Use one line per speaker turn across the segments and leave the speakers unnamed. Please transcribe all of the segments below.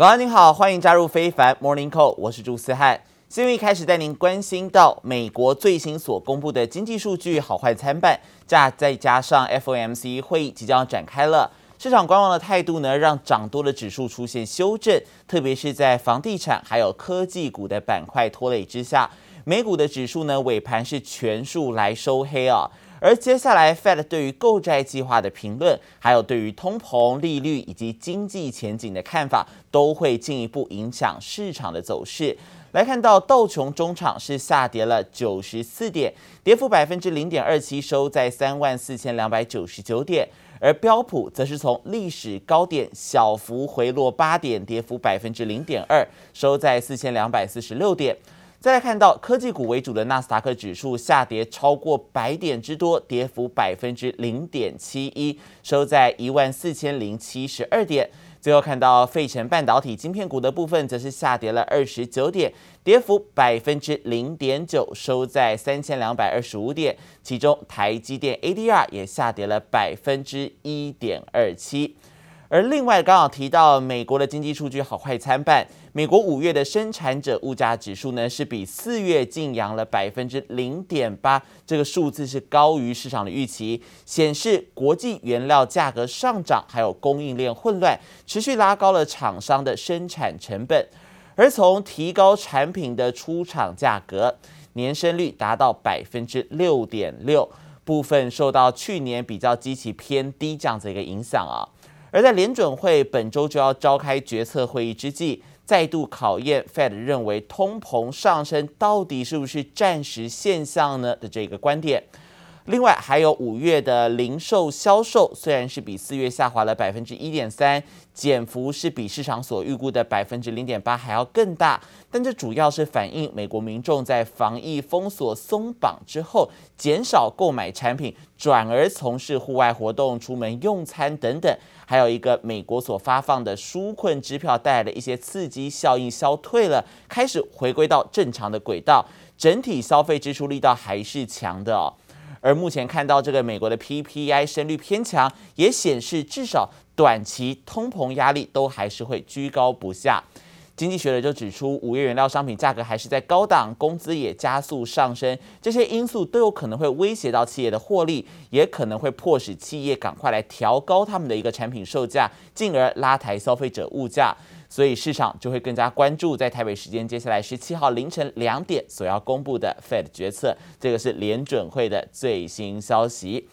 早安，您好，欢迎加入非凡 Morning Call，我是朱思翰。新闻一开始带您关心到美国最新所公布的经济数据好坏参半，加再加上 FOMC 会议即将展开了，市场观望的态度呢，让涨多的指数出现修正，特别是在房地产还有科技股的板块拖累之下，美股的指数呢尾盘是全数来收黑啊。而接下来，Fed 对于购债计划的评论，还有对于通膨、利率以及经济前景的看法，都会进一步影响市场的走势。来看到道琼中场是下跌了九十四点，跌幅百分之零点二七，收在三万四千两百九十九点。而标普则是从历史高点小幅回落八点，跌幅百分之零点二，收在四千两百四十六点。再来看到科技股为主的纳斯达克指数下跌超过百点之多，跌幅百分之零点七一，收在一万四千零七十二点。最后看到费城半导体晶片股的部分，则是下跌了二十九点，跌幅百分之零点九，收在三千两百二十五点。其中台积电 ADR 也下跌了百分之一点二七。而另外刚好提到美国的经济数据好坏参半。美国五月的生产者物价指数呢，是比四月劲扬了百分之零点八，这个数字是高于市场的预期，显示国际原料价格上涨，还有供应链混乱，持续拉高了厂商的生产成本。而从提高产品的出厂价格，年升率达到百分之六点六，部分受到去年比较基期偏低这样子一个影响啊。而在联准会本周就要召开决策会议之际。再度考验 Fed 认为通膨上升到底是不是暂时现象呢的这个观点。另外，还有五月的零售销售虽然是比四月下滑了百分之一点三，减幅是比市场所预估的百分之零点八还要更大，但这主要是反映美国民众在防疫封锁松绑之后，减少购买产品，转而从事户外活动、出门用餐等等。还有一个美国所发放的纾困支票带来的一些刺激效应消退了，开始回归到正常的轨道，整体消费支出力道还是强的哦。而目前看到这个美国的 PPI 升率偏强，也显示至少短期通膨压力都还是会居高不下。经济学人就指出，五月原料商品价格还是在高档，工资也加速上升，这些因素都有可能会威胁到企业的获利，也可能会迫使企业赶快来调高他们的一个产品售价，进而拉抬消费者物价。所以市场就会更加关注在台北时间接下来十七号凌晨两点所要公布的 Fed 决策，这个是联准会的最新消息。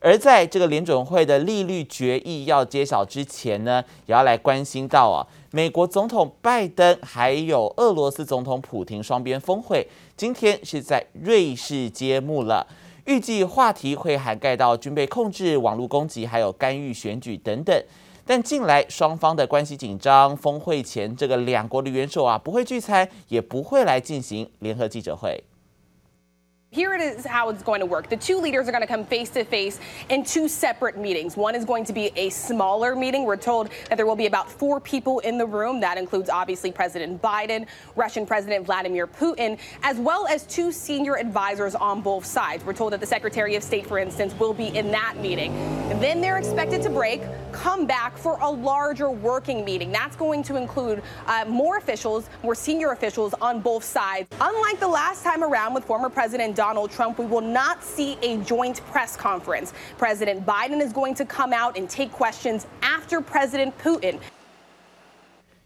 而在这个联准会的利率决议要揭晓之前呢，也要来关心到啊。美国总统拜登还有俄罗斯总统普京双边峰会，今天是在瑞士揭幕了。预计话题会涵盖到军备控制、网络攻击，还有干预选举等等。但近来双方的关系紧张，峰会前这个两国的元首啊不会聚餐，也不会来进行联合记者会。
Here it is how it's going to work. The two leaders are going to come face to face in two separate meetings. One is going to be a smaller meeting. We're told that there will be about four people in the room. That includes obviously President Biden, Russian President Vladimir Putin, as well as two senior advisors on both sides. We're told that the Secretary of State, for instance, will be in that meeting. And then they're expected to break, come back for a larger working meeting. That's going to include uh, more officials, more senior officials on both sides. Unlike the last time around with former President Donald Trump, we will not see a joint press conference. President Biden is going to come out and take questions after President Putin.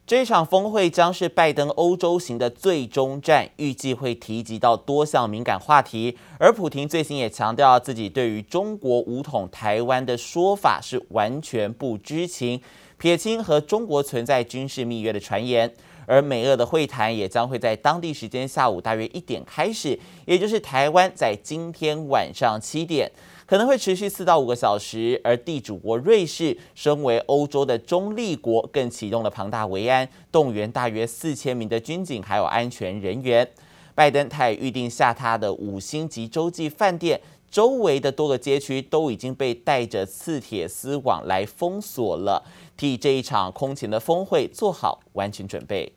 这场峰会将是拜登欧洲行的最终战，预计会提及到多项敏感话题。而普廷最新也强调自己对于中国武统台湾的说法是完全不知情，撇清和中国存在军事密约的传言。而美俄的会谈也将会在当地时间下午大约一点开始，也就是台湾在今天晚上七点，可能会持续四到五个小时。而地主国瑞士身为欧洲的中立国，更启动了庞大维安，动员大约四千名的军警还有安全人员。拜登他也预定下榻的五星级洲际饭店周围的多个街区都已经被带着刺铁丝网来封锁了。替这一场空前的峰会做好完全准备。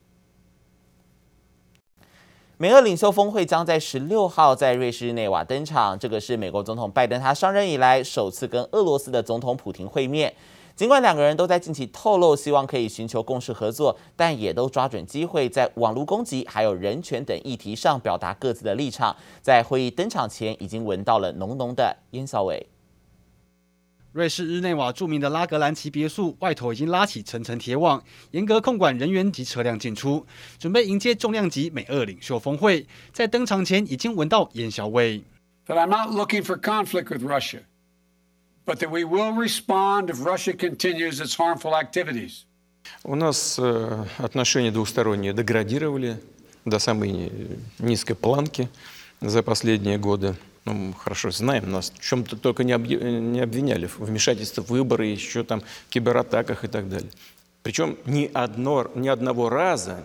美俄领袖峰会将在十六号在瑞士日内瓦登场，这个是美国总统拜登他上任以来首次跟俄罗斯的总统普廷会面。尽管两个人都在近期透露希望可以寻求共识合作，但也都抓准机会在网络攻击还有人权等议题上表达各自的立场。在会议登场前，已经闻到了浓浓的烟硝味。
瑞士日内瓦著名的拉格兰奇别墅外头已经拉起层层铁网，严格控管人员及车辆进出，准备迎接重量级美俄领袖峰会。在登场前已经闻到烟硝味。
That I'm not looking for conflict with Russia, but that we will respond if Russia continues its harmful activities.
У нас отношения двусторонние деградировали до самой низкой планки за последние годы. Ну, хорошо знаем, нас в чем-то только не обвиняли, в вмешательстве в выборы, еще там кибератаках и так далее. Причем ни, одно, ни одного раза,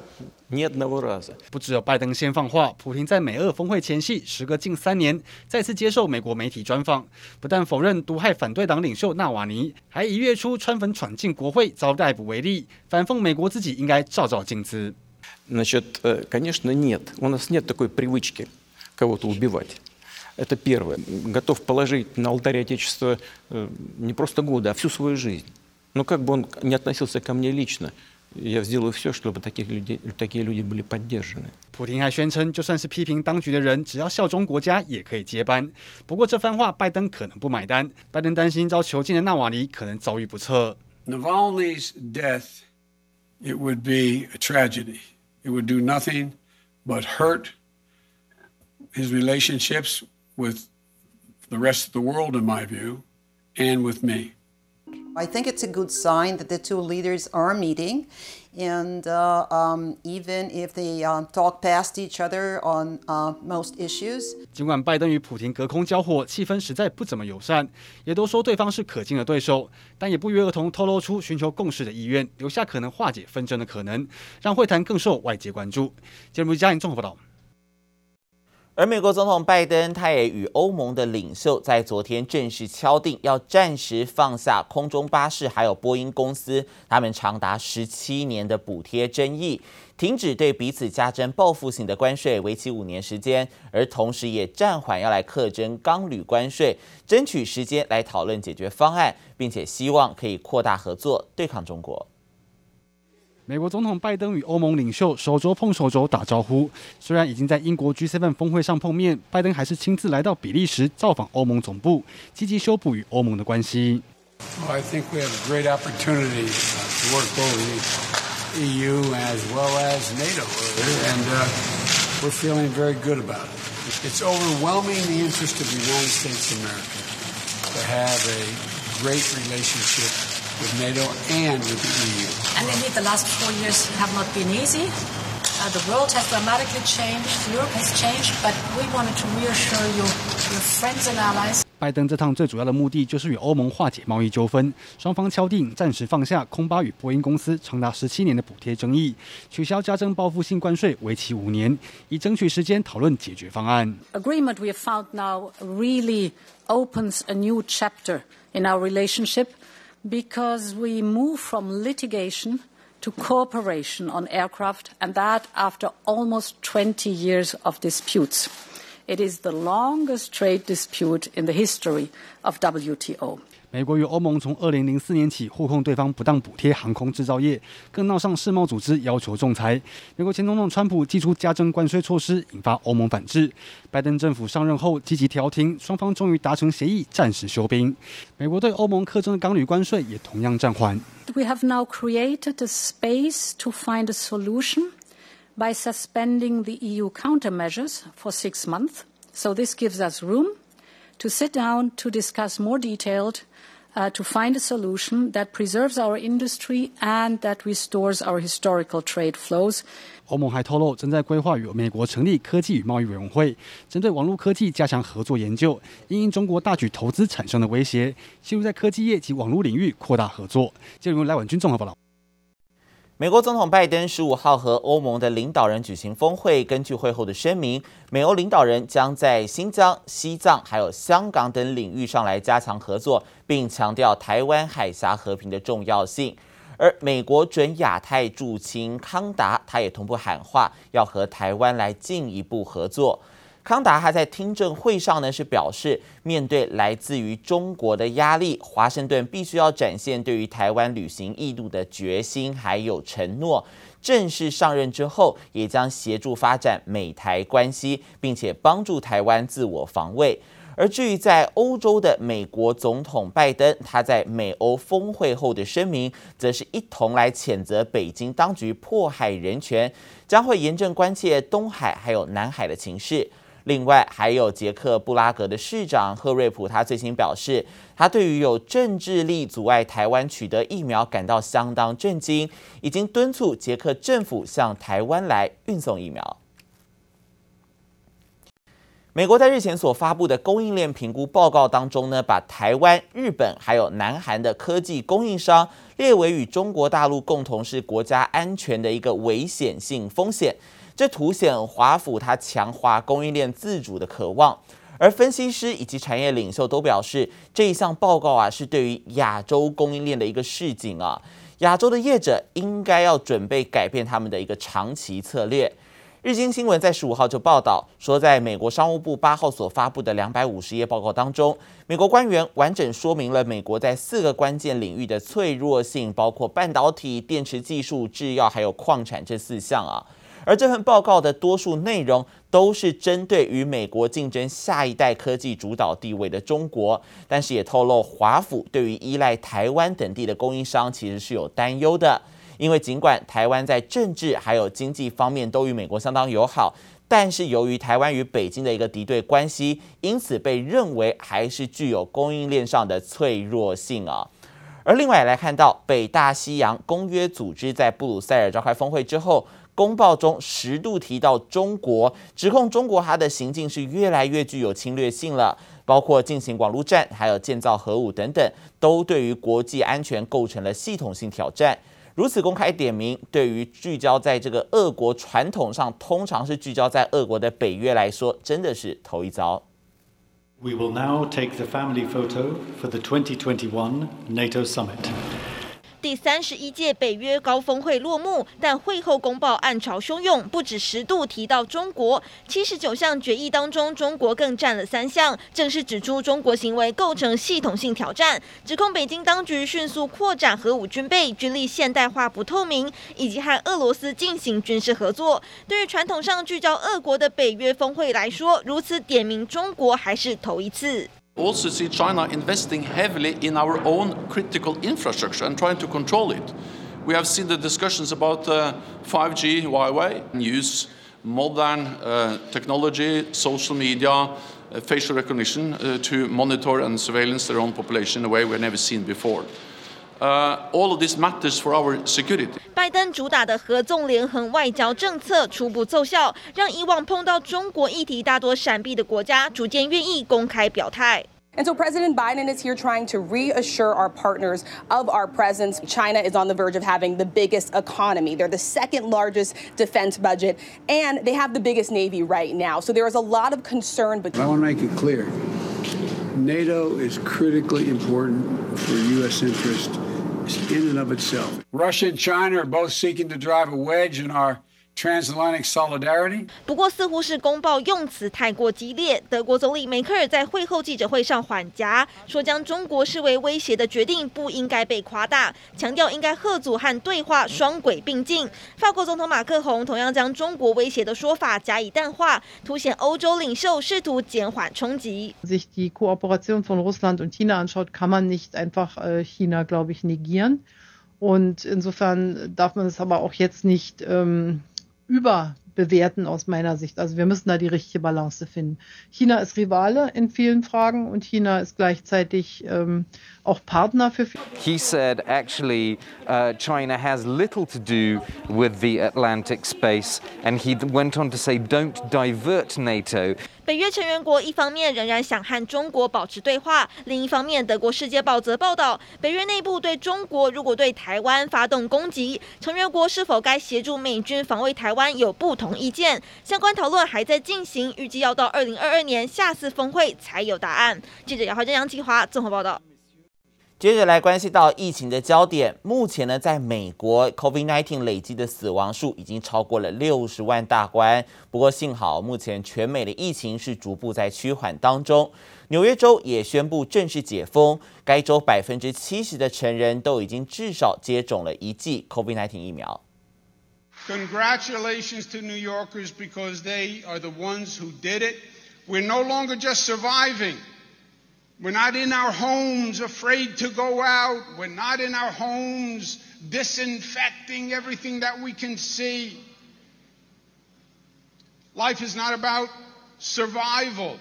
ни одного раза。
不只有拜登先放话，普亭在美俄峰会前夕，时隔近三年，再次接受美国媒体专访，不但否认毒害反对党领袖纳瓦尼，还以月初川粉闯进国会遭逮捕为例，反讽美国自己应该照照镜子。
Значит, конечно, нет. У нас нет такой привычки кого-то убивать. Это первое. Готов положить на алтарь Отечества не просто годы, а всю свою жизнь. Но как бы он не относился ко мне лично, я сделаю все, чтобы таких людей, такие люди были поддержаны.
普亭还宣称，就算是批评当局的人，只要效忠国家，也可以接班。不过这番话，拜登可能不买单。拜登担心遭囚禁的纳瓦尼可能遭遇不测。
Navalny's death, it would be a tragedy. It would do nothing but hurt his relationships with the rest of the world, in my view, and with me.
I think it's a good sign that the two leaders are meeting, and uh, um, even if they uh, talk past each other on uh, most issues.
尽管拜登与普亭隔空交火，气氛实在不怎么友善，也都说对方是可敬的对手，但也不约而同透露出寻求共识的意愿，留下可能化解纷争的可能，让会谈更受外界关注。节目嘉玲综合报道。
而美国总统拜登，他也与欧盟的领袖在昨天正式敲定，要暂时放下空中巴士还有波音公司他们长达十七年的补贴争议，停止对彼此加征报复性的关税，为期五年时间，而同时也暂缓要来课征钢铝关税，争取时间来讨论解决方案，并且希望可以扩大合作对抗中国。
美国总统拜登与欧盟领袖手肘碰手肘打招呼。虽然已经在英国 G7 峰会上碰面，拜登还是亲自来到比利时造访欧盟总部，积极修补与欧盟的关系。
With NATO and with the EU.
And indeed, the last four years have not been easy. Uh, the world has dramatically changed. Europe has changed, but we wanted to reassure you, your friends and allies.
拜登这趟最主要的目的就是与欧盟化解贸易纠纷，双方敲定暂时放下空巴与波音公司长达十七年的补贴争议，取消加征报复性关税，为期五年，以争取时间讨论解决方案。
Agreement we have found now really opens a new chapter in our relationship. Because we move from litigation to cooperation on aircraft, and that after almost 20 years of disputes. It is the longest trade dispute in the history of WTO.
美国与欧盟从二零零四年起互控对方不当补贴航空制造业，更闹上世贸组织要求仲裁。美国前总统川普祭出加征关税措施，引发欧盟反制。拜登政府上任后积极调停，双方终于达成协议，暂时休兵。美国对欧盟课征的钢铝关税也同样暂缓。
We have now created a space to find a solution by suspending the EU countermeasures for six months. So this gives us room to sit down to discuss more detailed. Uh, to find a solution that preserves our industry and that restores our historical trade flows.
欧盟还透露，正在规划与美国成立科技与贸易委员会，针对网络科技加强合作研究，因应中国大举投资产生的威胁，希望在科技业及网络领域扩大合作。就由赖婉君综合报道。
美国总统拜登十五号和欧盟的领导人举行峰会。根据会后的声明，美欧领导人将在新疆、西藏还有香港等领域上来加强合作，并强调台湾海峡和平的重要性。而美国准亚太驻青康达，他也同步喊话，要和台湾来进一步合作。康达他在听证会上呢是表示，面对来自于中国的压力，华盛顿必须要展现对于台湾履行义务的决心还有承诺。正式上任之后，也将协助发展美台关系，并且帮助台湾自我防卫。而至于在欧洲的美国总统拜登，他在美欧峰会后的声明，则是一同来谴责北京当局迫害人权，将会严正关切东海还有南海的情势。另外，还有捷克布拉格的市长赫瑞普，他最新表示，他对于有政治力阻碍台湾取得疫苗感到相当震惊，已经敦促捷克政府向台湾来运送疫苗。美国在日前所发布的供应链评估报告当中呢，把台湾、日本还有南韩的科技供应商列为与中国大陆共同是国家安全的一个危险性风险。这凸显华府它强化供应链自主的渴望，而分析师以及产业领袖都表示，这一项报告啊是对于亚洲供应链的一个示警啊，亚洲的业者应该要准备改变他们的一个长期策略。日经新闻在十五号就报道说，在美国商务部八号所发布的两百五十页报告当中，美国官员完整说明了美国在四个关键领域的脆弱性，包括半导体、电池技术、制药还有矿产这四项啊。而这份报告的多数内容都是针对与美国竞争下一代科技主导地位的中国，但是也透露华府对于依赖台湾等地的供应商其实是有担忧的，因为尽管台湾在政治还有经济方面都与美国相当友好，但是由于台湾与北京的一个敌对关系，因此被认为还是具有供应链上的脆弱性啊。而另外来看到北大西洋公约组织在布鲁塞尔召开峰会之后。公报中十度提到中国，指控中国它的行径是越来越具有侵略性了，包括进行网络战，还有建造核武等等，都对于国际安全构成了系统性挑战。如此公开点名，对于聚焦在这个俄国传统上通常是聚焦在俄国的北约来说，真的是头一遭。
We will now take the family photo for the 2021 NATO summit.
第三十一届北约高峰会落幕，但会后公报暗潮汹涌，不止十度提到中国，七十九项决议当中，中国更占了三项，正式指出中国行为构成系统性挑战，指控北京当局迅速扩展核武军备、军力现代化不透明，以及和俄罗斯进行军事合作。对于传统上聚焦俄国的北约峰会来说，如此点名中国还是头一次。
Also see China investing heavily in our own critical infrastructure and trying to control it. We have seen the discussions about uh, 5G, Huawei, use modern uh, technology, social media, uh, facial recognition uh, to monitor and surveillance their own population in a way we've never seen before. Uh, all of this matters for our security.
拜登主打的合纵连横外交政策初步奏效，让以往碰到中国议题大多闪避的国家逐渐愿意公开表态。
And so President Biden is here trying to reassure our partners of our presence. China is on the verge of having the biggest economy. They're the second largest defense budget, and they have the biggest Navy right now. So there is a lot of concern. But
I want to make it clear NATO is critically important for U.S. interest in and of itself. Russia and China are both seeking to drive a wedge in our Transatlantic solidarity。
不过，似乎是公报用词太过激烈。德国总理梅克尔在会后记者会上缓颊，说将中国视为威胁的决定不应该被夸大，强调应该吓阻和对话双轨并进。法国总统马克宏同样将中国威胁的说法加以淡化，凸显欧洲领袖试图减缓冲击。
sich die Kooperation von Russland und China anschaut, kann man nicht einfach China, glaube ich, negieren. Und insofern darf man es aber auch jetzt nicht überbewerten aus meiner Sicht. Also wir müssen da die richtige Balance finden. China ist Rivale in vielen Fragen und China ist gleichzeitig ähm, auch Partner für.
He said actually uh, China has little to do with the Atlantic space, and he went on to say don't divert NATO.
北约成员国一方面仍然想和中国保持对话，另一方面，德国《世界报》则报道，北约内部对中国如果对台湾发动攻击，成员国是否该协助美军防卫台湾有不同意见。相关讨论还在进行，预计要到二零二二年下次峰会才有答案。记者姚浩正、杨继华综合报道。
接着来关系到疫情的焦点，目前呢，在美国 COVID-19 累积的死亡数已经超过了六十万大关。不过幸好，目前全美的疫情是逐步在趋缓当中。纽约州也宣布正式解封，该州百分之七十的成人都已经至少接种了一剂 COVID-19 疫苗。
Congratulations to New Yorkers because they are the ones who did it. We're no longer just surviving. We're not in our homes afraid to go out. We're not in our homes disinfecting everything that we can see. Life is not about survival.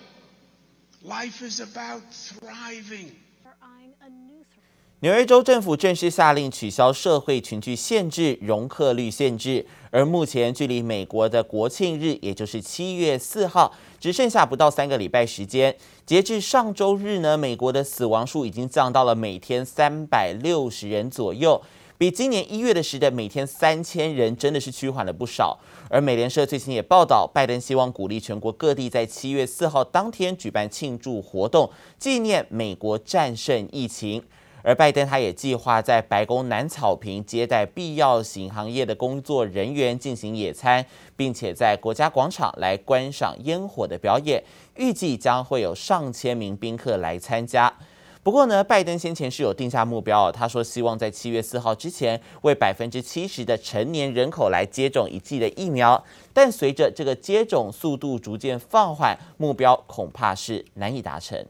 Life is about thriving.
纽约州政府正式下令取消社会群聚限制、容客率限制，而目前距离美国的国庆日，也就是七月四号，只剩下不到三个礼拜时间。截至上周日呢，美国的死亡数已经降到了每天三百六十人左右，比今年一月的时的每天三千人真的是趋缓了不少。而美联社最新也报道，拜登希望鼓励全国各地在七月四号当天举办庆祝活动，纪念美国战胜疫情。而拜登他也计划在白宫南草坪接待必要型行业的工作人员进行野餐，并且在国家广场来观赏烟火的表演，预计将会有上千名宾客来参加。不过呢，拜登先前是有定下目标，他说希望在七月四号之前为百分之七十的成年人口来接种一剂的疫苗，但随着这个接种速度逐渐放缓，目标恐怕是难以达成。